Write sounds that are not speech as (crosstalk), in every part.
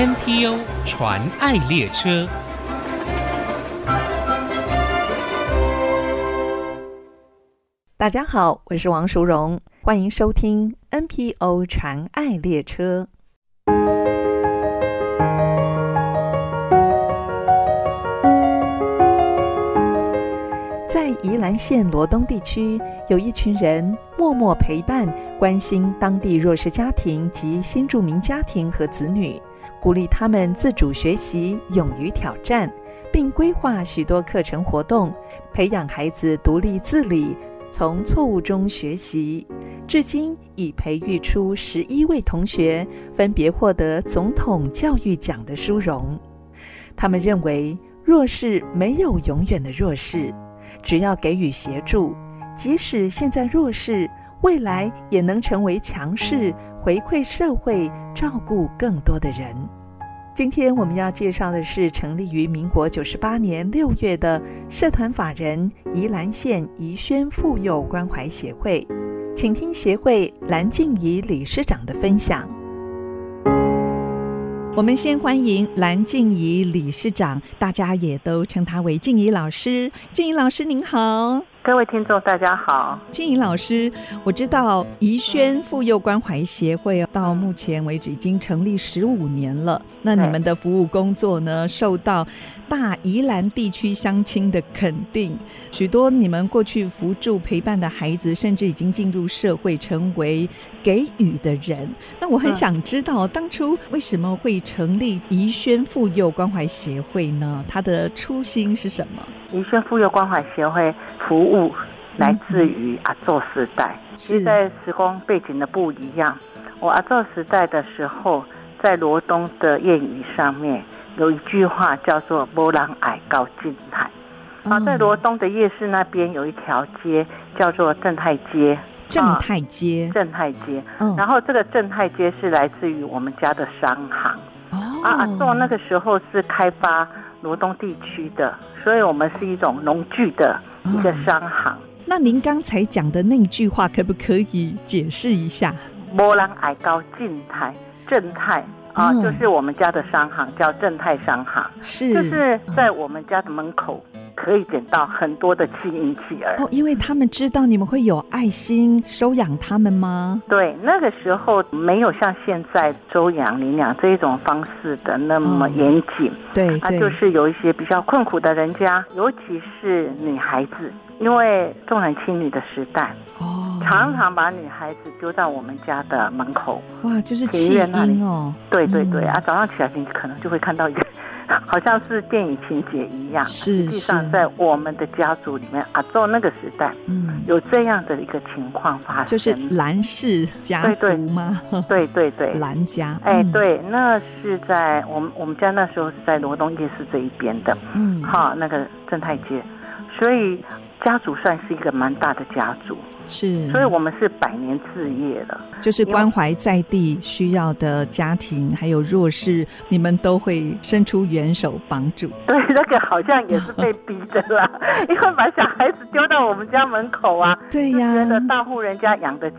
NPO 传爱列车。大家好，我是王淑荣，欢迎收听 NPO 传爱列车。在宜兰县罗东地区，有一群人默默陪伴、关心当地弱势家庭及新住民家庭和子女，鼓励他们自主学习、勇于挑战，并规划许多课程活动，培养孩子独立自理。从错误中学习，至今已培育出十一位同学，分别获得总统教育奖的殊荣。他们认为，弱势没有永远的弱势，只要给予协助，即使现在弱势，未来也能成为强势，回馈社会，照顾更多的人。今天我们要介绍的是成立于民国九十八年六月的社团法人宜兰县宜萱妇幼关怀协会，请听协会蓝静怡理事长的分享。我们先欢迎蓝静怡理事长，大家也都称她为静怡老师。静怡老师您好。各位听众，大家好，金颖老师，我知道宜萱妇幼关怀协会到目前为止已经成立十五年了。那你们的服务工作呢，受到大宜兰地区乡亲的肯定，许多你们过去扶助陪伴的孩子，甚至已经进入社会，成为给予的人。那我很想知道，当初为什么会成立宜萱妇幼关怀协会呢？它的初心是什么？宜萱妇幼关怀协会服务来自于阿祖时代，其实在时光背景的不一样。我阿祖时代的时候，在罗东的谚语上面有一句话叫做“无人爱到静态”。啊，在罗东的夜市那边有一条街叫做正太街。正太街，正太街。嗯然后这个正太街是来自于我们家的商行。哦，阿宋那个时候是开发。罗东地区的，所以我们是一种农具的一个商行。哦、那您刚才讲的那句话，可不可以解释一下？波浪矮高静态，正太啊，就是我们家的商行，叫正泰商行，是就是在我们家的门口。可以捡到很多的弃婴弃儿哦，因为他们知道你们会有爱心收养他们吗？对，那个时候没有像现在收养领养这一种方式的那么严谨。对，啊就是有一些比较困苦的人家，尤其是女孩子，因为重男轻女的时代，哦，常常把女孩子丢到我们家的门口。哇，就是弃婴哦。对对对啊，早上起来你可能就会看到一个。(laughs) 好像是电影情节一样，实际上在我们的家族里面，阿宙那个时代，嗯，有这样的一个情况发生，就是蓝氏家族吗？对 (laughs) 对对，蓝家，哎，对，那是在我们我们家那时候是在罗东夜市这一边的，嗯，好，那个正太街，所以。家族算是一个蛮大的家族，是，所以我们是百年置业了，就是关怀在地需要的家庭，还有弱势，你们都会伸出援手帮助。对，那个好像也是被逼的啦，(laughs) 因为把小孩子丢到我们家门口啊，对呀，觉得大户人家养得起。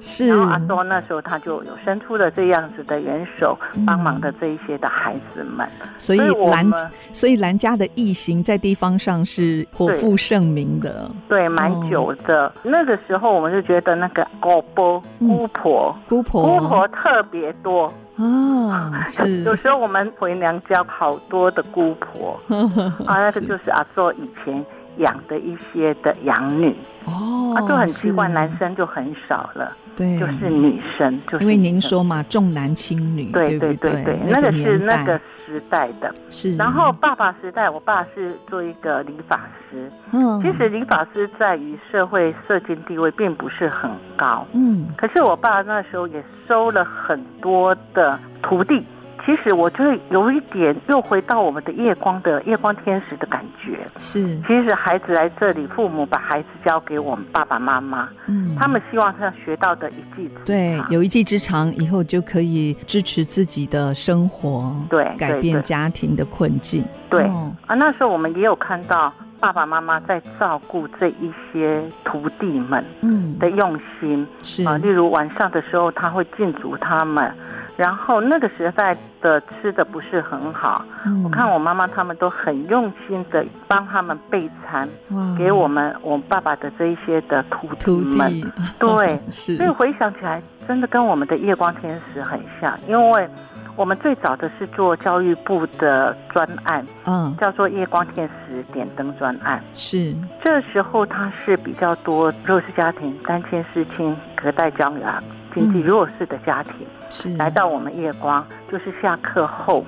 是，然后阿多那时候他就有伸出了这样子的援手，帮忙的这一些的孩子们。嗯、所以兰，所以兰家的异行在地方上是颇负盛名的。对，蛮久的。哦、那个时候我们就觉得那个姑婆、姑婆、姑婆、姑婆特别多。啊、(laughs) 有时候我们回娘家好多的姑婆。(laughs) 啊，那个就是阿祖以前养的一些的养女。哦，啊，就很奇怪，男生就很少了。对，就是女生，就是因为您说嘛，重男轻女，对对对对，那个是那个时代的。是，然后爸爸时代，我爸是做一个理发师。嗯，其实理发师在于社会社经地位并不是很高。嗯，可是我爸那时候也收了很多的徒弟。其实我就有一点又回到我们的夜光的夜光天使的感觉。是，其实孩子来这里，父母把孩子交给我们爸爸妈妈，嗯，他们希望他学到的一技之长，对，有一技之长，以后就可以支持自己的生活，对，改变家庭的困境。对，对。啊，那时候我们也有看到爸爸妈妈在照顾这一些徒弟们，嗯，的用心，是。啊，例如晚上的时候他会禁足他们。然后那个时代的吃的不是很好，嗯、我看我妈妈他们都很用心的帮他们备餐，哇。给我们我爸爸的这一些的徒弟们，对，(laughs) 所以回想起来，真的跟我们的夜光天使很像，因为。我们最早的是做教育部的专案，嗯，叫做“夜光天使点灯专案”。是，这时候他是比较多弱势家庭、单亲、失亲、隔代教养、经济弱势的家庭，是来到我们夜光，就是下课后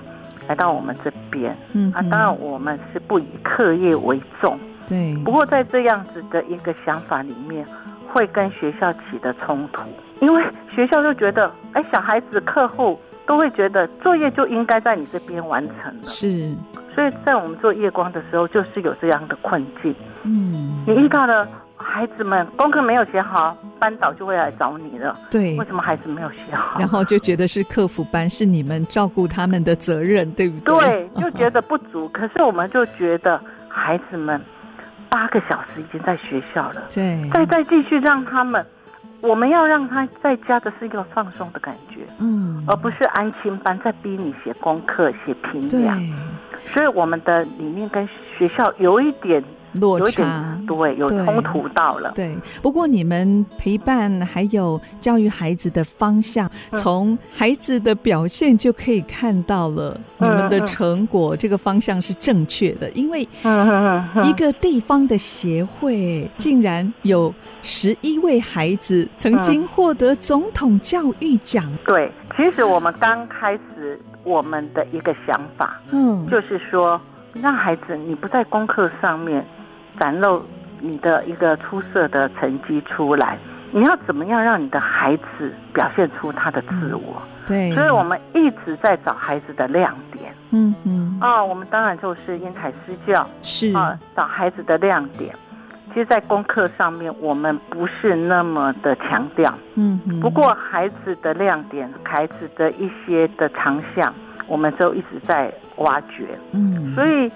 来到我们这边。嗯，啊，当然我们是不以课业为重，对。不过在这样子的一个想法里面，会跟学校起的冲突，因为学校就觉得，哎，小孩子课后。都会觉得作业就应该在你这边完成了，是，所以在我们做夜光的时候，就是有这样的困境。嗯，你遇到了孩子们功课没有写好，班导就会来找你了。对，为什么孩子没有写好？然后就觉得是客服班，是你们照顾他们的责任，对不对？对，就觉得不足。可是我们就觉得孩子们八个小时已经在学校了，对，再再继续让他们。我们要让他在家的是一个放松的感觉，嗯，而不是安亲班在逼你写功课、写评量。所以我们的理念跟学校有一点。落差，对，有冲突到了对。对，不过你们陪伴还有教育孩子的方向，从孩子的表现就可以看到了你们的成果，这个方向是正确的。因为一个地方的协会竟然有十一位孩子曾经获得总统教育奖。对，其实我们刚开始我们的一个想法，嗯，就是说让孩子你不在功课上面。展露你的一个出色的成绩出来，你要怎么样让你的孩子表现出他的自我？嗯、对，所以我们一直在找孩子的亮点。嗯嗯啊，我们当然就是因材施教，是啊，找孩子的亮点。其实，在功课上面，我们不是那么的强调。嗯嗯。不过，孩子的亮点，孩子的一些的长项，我们都一直在挖掘。嗯，所以。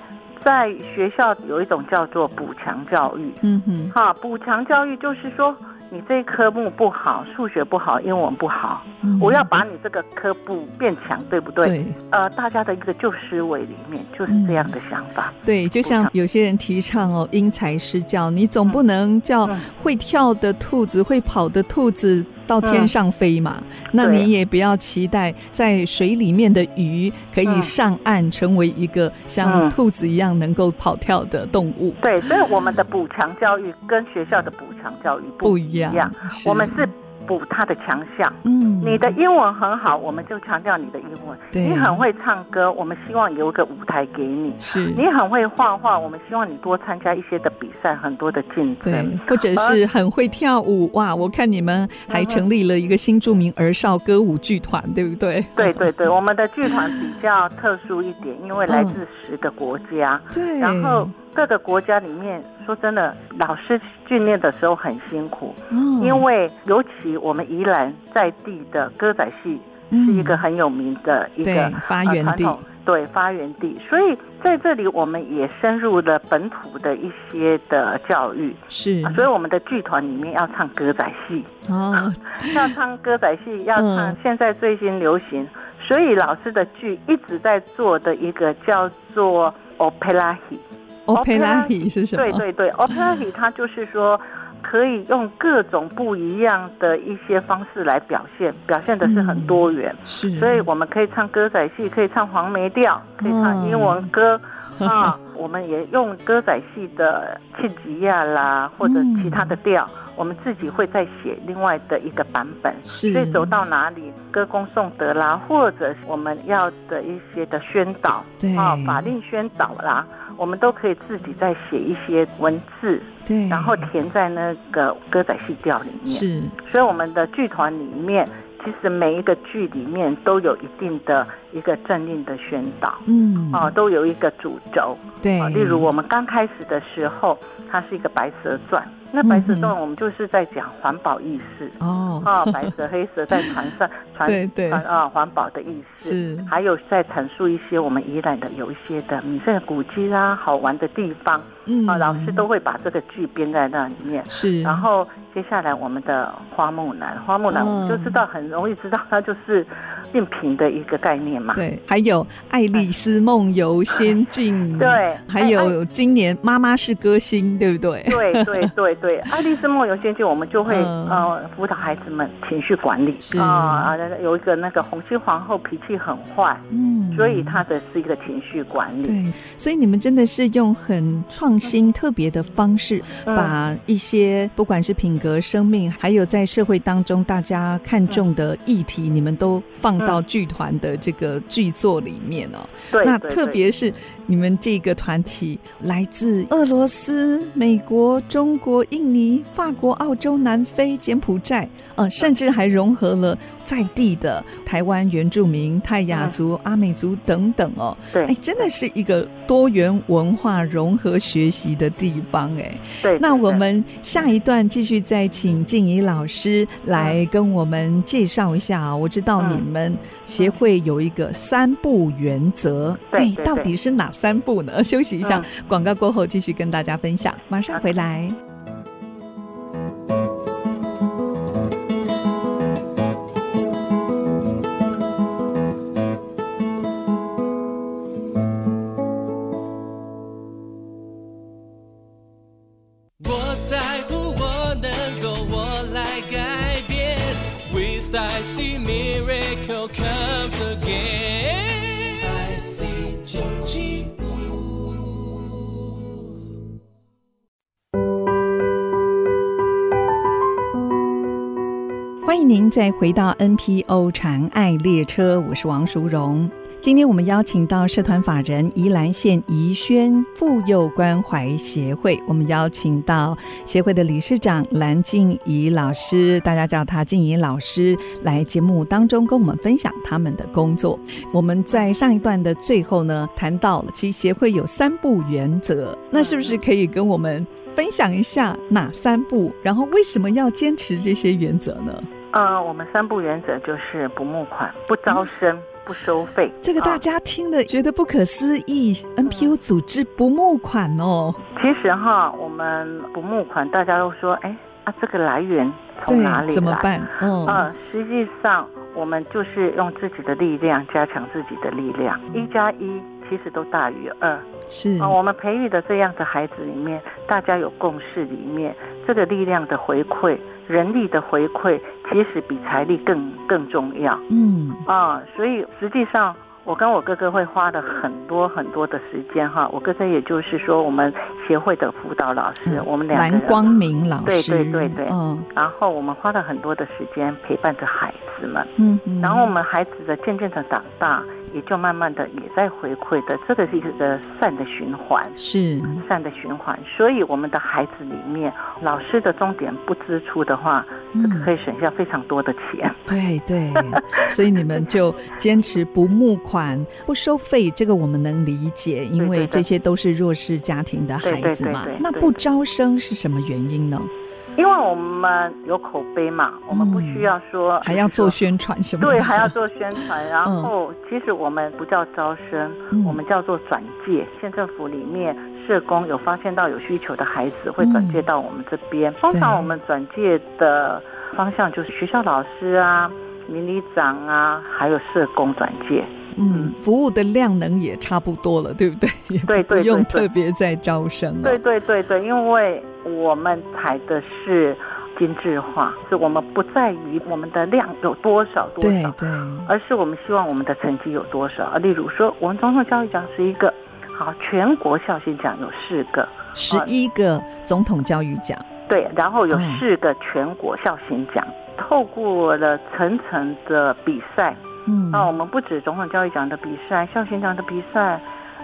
在学校有一种叫做补强教育，嗯哼，哈，补强教育就是说，你这科目不好，数学不好，英文不好，嗯、我要把你这个科目变强，对不对？对。呃，大家的一个旧思维里面就是这样的想法。嗯、对，就像有些人提倡哦，因材施教，你总不能叫会跳的兔子、会跑的兔子。到天上飞嘛，嗯、那你也不要期待在水里面的鱼可以上岸，成为一个像兔子一样能够跑跳的动物。对，所以我们的补强教育跟学校的补强教育不一样，不一样，我们是。补他的强项，嗯，你的英文很好，我们就强调你的英文。对，你很会唱歌，我们希望有一个舞台给你。是，你很会画画，我们希望你多参加一些的比赛，很多的竞争。对，或者是很会跳舞，哇！我看你们还成立了一个新著名儿少歌舞剧团，对不对？对对对，我们的剧团比较特殊一点，因为来自十个国家。对，然后。各个国家里面，说真的，老师训练的时候很辛苦，嗯，因为尤其我们宜兰在地的歌仔戏是一个很有名的一个发源地，对发源地，所以在这里我们也深入了本土的一些的教育，是，所以我们的剧团里面要唱歌仔戏，哦，(laughs) 要唱歌仔戏，要唱现在最新流行，所以老师的剧一直在做的一个叫做 Opera 戏。Opera 是什么？对对对，Opera 它就是说可以用各种不一样的一些方式来表现，表现的是很多元。嗯、是，所以我们可以唱歌仔戏，可以唱黄梅调，可以唱英文歌、嗯、啊。我们也用歌仔戏的契吉亚啦，或者其他的调，嗯、我们自己会再写另外的一个版本。是，所以走到哪里歌功颂德啦，或者我们要的一些的宣导，对啊，法令宣导啦。我们都可以自己再写一些文字，对，然后填在那个歌仔戏调里面。是，所以我们的剧团里面，其实每一个剧里面都有一定的一个政令的宣导，嗯，哦，都有一个主轴。对，例如我们刚开始的时候，它是一个《白蛇传》。那白蛇传我们就是在讲环保意识哦，啊，白蛇黑蛇在船上传 (laughs) 对对。传啊环保的意识，是。还有在阐述一些我们宜兰的有一些的名胜古迹啊，好玩的地方，嗯。啊，老师都会把这个剧编在那里面，是，然后接下来我们的花木兰，花木兰我们就知道很容易知道它就是。变平的一个概念嘛，对，还有《爱丽丝梦游仙境》，(laughs) 对，还有今年妈妈是歌星，对不对？对对对对，《(laughs) 爱丽丝梦游仙境》我们就会呃辅导孩子们情绪管理，是。啊，有一个那个红心皇后脾气很坏，嗯，所以她的是一个情绪管理。对，所以你们真的是用很创新、特别的方式，把一些不管是品格、生命，还有在社会当中大家看重的议题，你们都放到剧团的这个剧作里面哦，对，那特别是你们这个团体来自俄罗斯、美国、中国、印尼、法国、澳洲、南非、柬埔寨，呃，甚至还融合了在地的台湾原住民、泰雅族、阿美族等等哦，对，哎，真的是一个多元文化融合学习的地方哎，对。那我们下一段继续再请静怡老师来跟我们介绍一下啊，我知道你们。协会有一个三不原则，哎，到底是哪三不呢？(laughs) 休息一下，广告过后继续跟大家分享，马上回来。欢迎您再回到 NPO 长爱列车，我是王淑荣。今天我们邀请到社团法人宜兰县宜萱妇幼关怀协会，我们邀请到协会的理事长蓝静怡老师，大家叫她静怡老师，来节目当中跟我们分享他们的工作。我们在上一段的最后呢，谈到了其实协会有三不原则，那是不是可以跟我们分享一下哪三不？然后为什么要坚持这些原则呢？呃，我们三不原则就是不募款、不招生、不收费。这个大家听了觉得不可思议。NPO 组织不募款哦。其实哈，我们不募款，大家都说，哎啊，这个来源从哪里来？怎么办？嗯、呃，实际上我们就是用自己的力量加强自己的力量。一加一其实都大于二。是啊、呃，我们培育的这样的孩子里面，大家有共识里面，这个力量的回馈。人力的回馈其实比财力更更重要。嗯啊，所以实际上我跟我哥哥会花了很多很多的时间哈。我哥哥也就是说我们协会的辅导老师，嗯、我们两个人蓝光明老师，对对对对。嗯，然后我们花了很多的时间陪伴着孩子们。嗯嗯。然后我们孩子的渐渐的长大。也就慢慢的也在回馈的，这个是一个善的循环，是善的循环。所以我们的孩子里面，老师的重点不支出的话，这个可以省下非常多的钱。对对，所以你们就坚持不募款、不收费，这个我们能理解，因为这些都是弱势家庭的孩子嘛。那不招生是什么原因呢？因为我们有口碑嘛，我们不需要说、嗯、还要做宣传什么的。对，还要做宣传。然后，其实我们不叫招生，嗯、我们叫做转介。县政府里面社工有发现到有需求的孩子，会转介到我们这边。嗯、通常我们转介的方向就是学校老师啊、邻里长啊，还有社工转介。嗯，服务的量能也差不多了，对不对？(laughs) 也，不用特别再招生了。对对对对，因为我们采的是精致化，是我们不在于我们的量有多少多少，对对，而是我们希望我们的成绩有多少。啊，例如说，我们总统教育奖是一个，好，全国孝心奖有四个，十一个总统教育奖，对，然后有四个全国孝心奖，嗯、透过了层层的比赛。嗯，那我们不止总统教育奖的比赛、校训奖的比赛、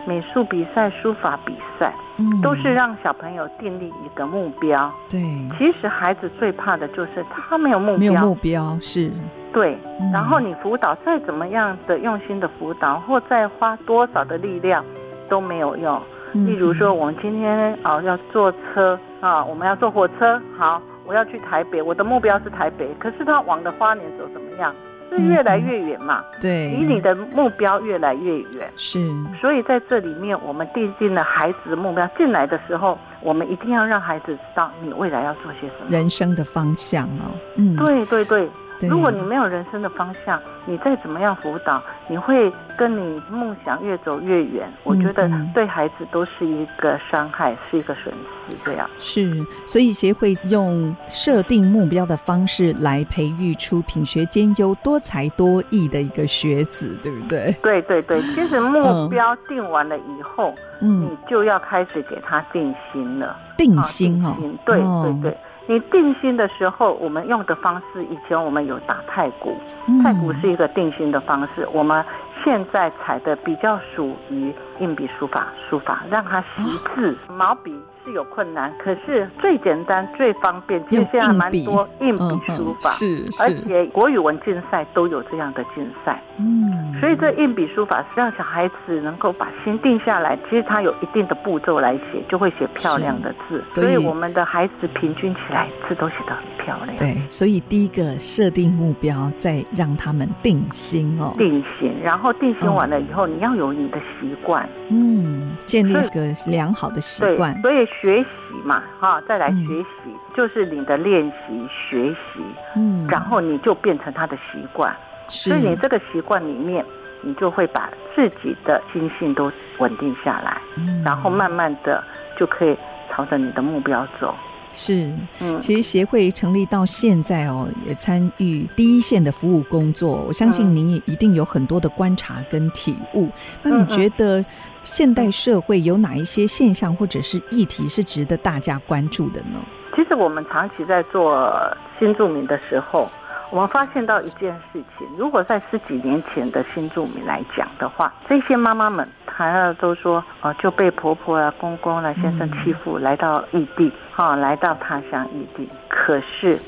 美术比赛、书法比赛，嗯，都是让小朋友订立一个目标。对，其实孩子最怕的就是他没有目标，没有目标是。对，然后你辅导再怎么样的用心的辅导，或再花多少的力量都没有用。例如说，我们今天啊要坐车啊，我们要坐火车，好，我要去台北，我的目标是台北，可是他往的花莲走怎么样？是越来越远嘛？对，离你的目标越来越远。是，所以在这里面，我们定定了孩子的目标。进来的时候，我们一定要让孩子知道你未来要做些什么，人生的方向哦。嗯，对对对。如果你没有人生的方向，你再怎么样辅导，你会跟你梦想越走越远。我觉得对孩子都是一个伤害，是一个损失。这样是，所以协会用设定目标的方式来培育出品学兼优、多才多艺的一个学子，对不对？对对对，(laughs) 其实目标定完了以后，嗯，你就要开始给他定心了。定心哦，对对对。你定心的时候，我们用的方式，以前我们有打太鼓，太鼓是一个定心的方式。我们现在采的比较属于硬笔书法，书法让他习字，毛笔。是有困难，可是最简单、最方便，其实现在蛮多硬笔书法，是，而且国语文竞赛都有这样的竞赛，嗯，所以这硬笔书法是让小孩子能够把心定下来，其实他有一定的步骤来写，就会写漂亮的字，所以我们的孩子平均起来字都写得很漂亮。对，所以第一个设定目标，再让他们定心哦，定心，然后定心完了以后，你要有你的习惯，嗯，建立一个良好的习惯，所以。学习嘛，哈，再来学习，嗯、就是你的练习学习，嗯，然后你就变成他的习惯，所以你这个习惯里面，你就会把自己的心性都稳定下来，嗯，然后慢慢的就可以朝着你的目标走。是，嗯，其实协会成立到现在哦，也参与第一线的服务工作。我相信您也一定有很多的观察跟体悟。那你觉得现代社会有哪一些现象或者是议题是值得大家关注的呢？其实我们长期在做新住民的时候，我们发现到一件事情：如果在十几年前的新住民来讲的话，这些妈妈们。还有都说哦，就被婆婆啊、公公啊、先生欺负，来到异地，哈，来到他乡异地。可是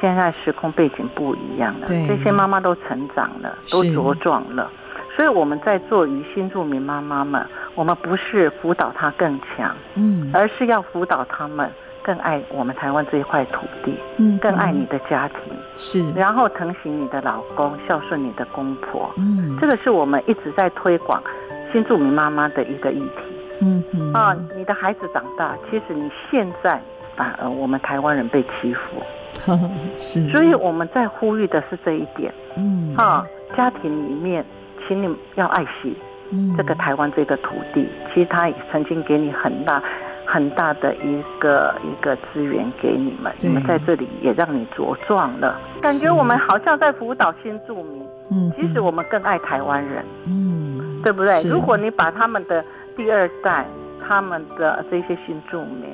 现在时空背景不一样了，这些妈妈都成长了，都茁壮了。所以我们在做于新住民妈妈们，我们不是辅导她更强，嗯，而是要辅导他们更爱我们台湾这一块土地，嗯，更爱你的家庭，是，然后疼惜你的老公，孝顺你的公婆，嗯，这个是我们一直在推广。新住民妈妈的一个议题，嗯嗯。啊，你的孩子长大，其实你现在反而我们台湾人被欺负，(laughs) 是，所以我们在呼吁的是这一点，嗯。啊，家庭里面，请你要爱惜这个台湾这个土地，其实它也曾经给你很大很大的一个一个资源给你们，你们在这里也让你茁壮了，感觉我们好像在辅导新住民，嗯，其实我们更爱台湾人，嗯。对不对？如果你把他们的第二代，他们的这些新住民，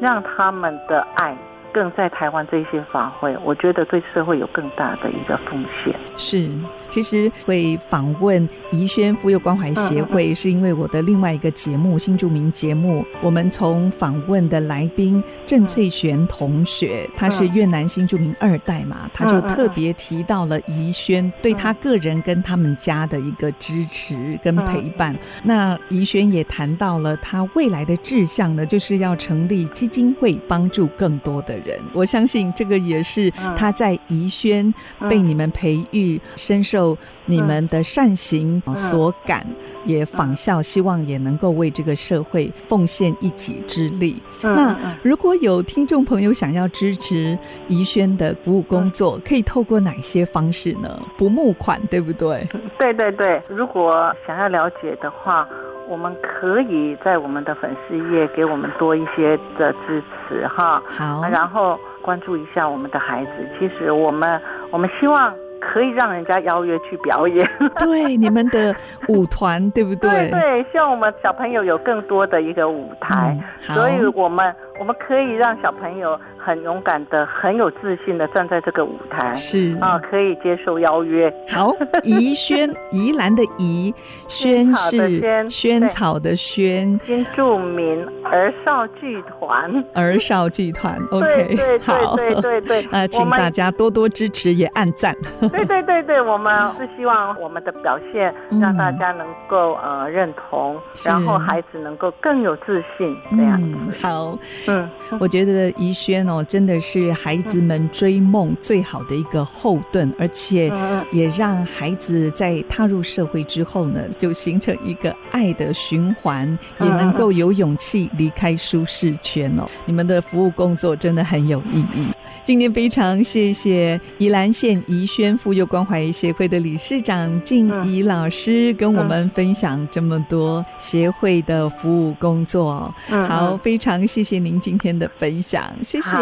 让他们的爱。更在台湾这些发挥，我觉得对社会有更大的一个奉献。是，其实会访问宜轩妇幼关怀协会，是因为我的另外一个节目《新著名节目》，我们从访问的来宾郑翠璇同学，她是越南新著名二代嘛，她就特别提到了宜轩对她个人跟他们家的一个支持跟陪伴。那宜轩也谈到了她未来的志向呢，就是要成立基金会，帮助更多的人。我相信这个也是她在宜轩被你们培育，深受你们的善行所感，也仿效，希望也能够为这个社会奉献一己之力。那如果有听众朋友想要支持怡轩的服务工作，可以透过哪些方式呢？不募款，对不对？(laughs) 对对对，如果想要了解的话。我们可以在我们的粉丝页给我们多一些的支持哈，好，然后关注一下我们的孩子。其实我们我们希望可以让人家邀约去表演，(laughs) (laughs) 对你们的舞团对不对？对对，希望我们小朋友有更多的一个舞台，嗯、所以我们我们可以让小朋友很勇敢的、很有自信的站在这个舞台，是。啊，可以接受邀约。好，(laughs) 宜萱，宜兰的宜，萱是萱草的萱，新著名儿少剧团，儿少剧团，(laughs) OK，对，对对对对，呃，(laughs) 请大家多多支持，也按赞。对对对对，我们是希望我们的表现让大家能够呃认同，然后孩子能够更有自信，这样。好。嗯，我觉得宜萱哦，真的是孩子们追梦最好的一个后盾，而且也让孩子在踏入社会之后呢，就形成一个爱的循环，也能够有勇气离开舒适圈哦。你们的服务工作真的很有意义。今天非常谢谢宜兰县宜萱妇幼关怀协会的理事长静怡老师跟我们分享这么多协会的服务工作。好，非常谢谢您今天的分享，谢谢，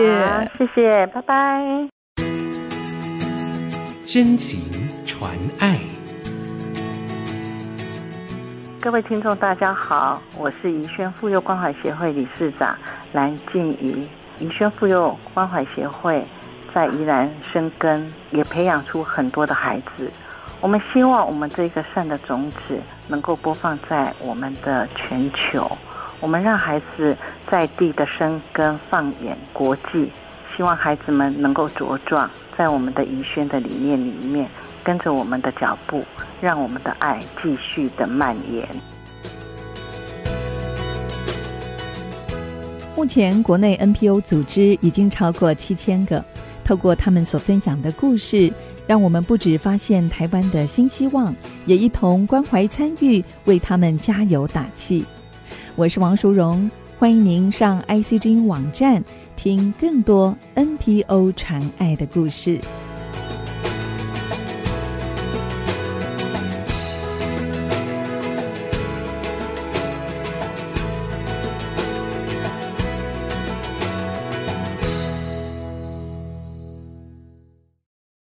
谢谢，拜拜。真情传爱，各位听众大家好，我是宜萱妇幼关怀协会理事长蓝静怡。宜萱妇幼关怀协会在宜兰生根，也培养出很多的孩子。我们希望我们这个善的种子能够播放在我们的全球。我们让孩子在地的生根，放眼国际。希望孩子们能够茁壮在我们的宜轩的理念里面，跟着我们的脚步，让我们的爱继续的蔓延。目前，国内 NPO 组织已经超过七千个。透过他们所分享的故事，让我们不止发现台湾的新希望，也一同关怀参与，为他们加油打气。我是王淑荣，欢迎您上 ICG 网站听更多 NPO 传爱的故事。